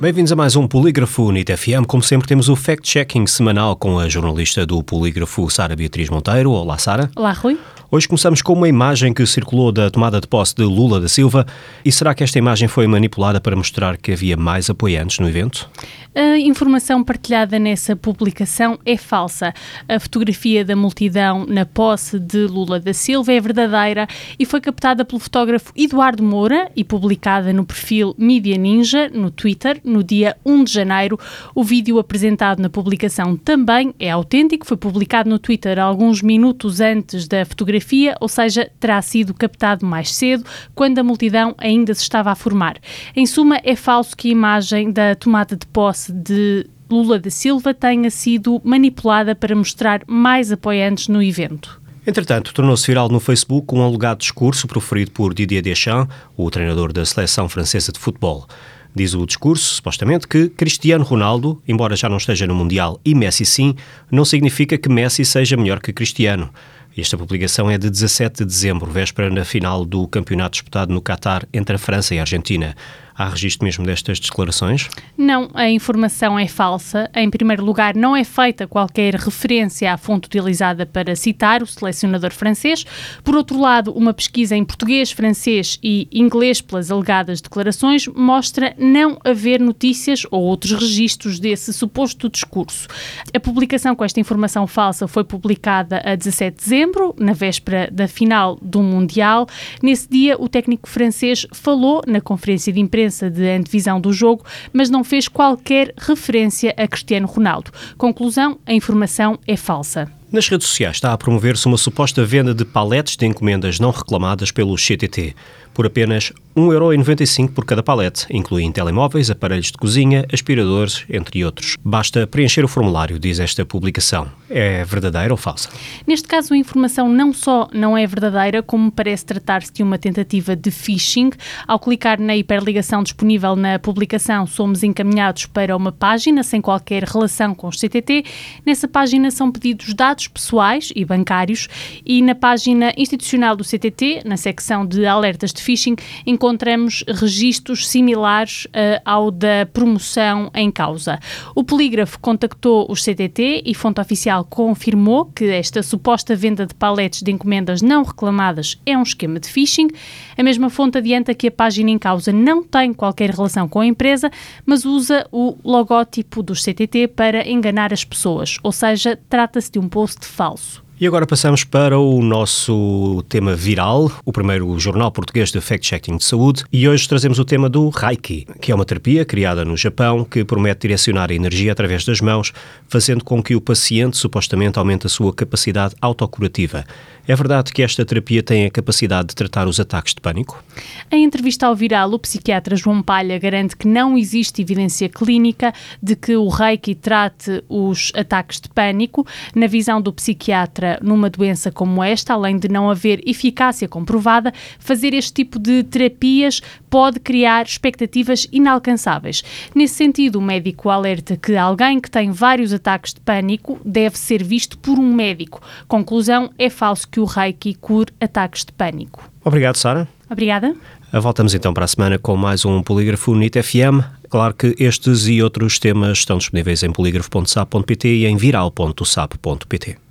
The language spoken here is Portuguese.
Bem-vindos a mais um Polígrafo NIT FM. Como sempre, temos o fact-checking semanal com a jornalista do Polígrafo, Sara Beatriz Monteiro. Olá, Sara. Olá, Rui. Hoje começamos com uma imagem que circulou da tomada de posse de Lula da Silva. E será que esta imagem foi manipulada para mostrar que havia mais apoiantes no evento? A informação partilhada nessa publicação é falsa. A fotografia da multidão na posse de Lula da Silva é verdadeira e foi captada pelo fotógrafo Eduardo Moura e publicada no perfil Mídia Ninja no Twitter no dia 1 de janeiro. O vídeo apresentado na publicação também é autêntico, foi publicado no Twitter alguns minutos antes da fotografia, ou seja, terá sido captado mais cedo, quando a multidão ainda se estava a formar. Em suma, é falso que a imagem da tomada de posse de Lula da Silva tenha sido manipulada para mostrar mais apoiantes no evento. Entretanto, tornou-se viral no Facebook um alegado discurso proferido por Didier Deschamps, o treinador da seleção francesa de futebol. Diz o discurso, supostamente, que Cristiano Ronaldo, embora já não esteja no Mundial e Messi sim, não significa que Messi seja melhor que Cristiano. Esta publicação é de 17 de dezembro, véspera na final do campeonato disputado no Qatar entre a França e a Argentina. Há registro mesmo destas declarações? Não, a informação é falsa. Em primeiro lugar, não é feita qualquer referência à fonte utilizada para citar o selecionador francês. Por outro lado, uma pesquisa em português, francês e inglês pelas alegadas declarações mostra não haver notícias ou outros registros desse suposto discurso. A publicação com esta informação falsa foi publicada a 17 de dezembro, na véspera da final do Mundial. Nesse dia, o técnico francês falou na conferência de imprensa imprensa de antevisão do jogo, mas não fez qualquer referência a Cristiano Ronaldo. Conclusão: a informação é falsa. Nas redes sociais está a promover-se uma suposta venda de paletes de encomendas não reclamadas pelo CTT por apenas 1,95€ por cada palete, incluindo telemóveis, aparelhos de cozinha, aspiradores, entre outros. Basta preencher o formulário, diz esta publicação. É verdadeira ou falsa? Neste caso, a informação não só não é verdadeira, como parece tratar-se de uma tentativa de phishing. Ao clicar na hiperligação disponível na publicação, somos encaminhados para uma página sem qualquer relação com os CTT. Nessa página são pedidos dados pessoais e bancários e na página institucional do CTT, na secção de alertas de de phishing, encontramos registros similares uh, ao da promoção em causa. O polígrafo contactou os CTT e fonte oficial confirmou que esta suposta venda de paletes de encomendas não reclamadas é um esquema de phishing. A mesma fonte adianta que a página em causa não tem qualquer relação com a empresa, mas usa o logótipo dos CTT para enganar as pessoas, ou seja, trata-se de um post falso. E agora passamos para o nosso tema viral, o primeiro jornal português de fact-checking de saúde, e hoje trazemos o tema do Reiki, que é uma terapia criada no Japão que promete direcionar a energia através das mãos, fazendo com que o paciente supostamente aumente a sua capacidade autocurativa. É verdade que esta terapia tem a capacidade de tratar os ataques de pânico? Em entrevista ao Viral, o psiquiatra João Palha garante que não existe evidência clínica de que o Reiki trate os ataques de pânico. Na visão do psiquiatra, numa doença como esta, além de não haver eficácia comprovada, fazer este tipo de terapias pode criar expectativas inalcançáveis. Nesse sentido, o médico alerta que alguém que tem vários ataques de pânico deve ser visto por um médico. Conclusão: é falso que o Reiki cure ataques de pânico. Obrigado, Sara. Obrigada. Voltamos então para a semana com mais um Polígrafo NIT FM. Claro que estes e outros temas estão disponíveis em polígrafo.sap.pt e em viral.sap.pt.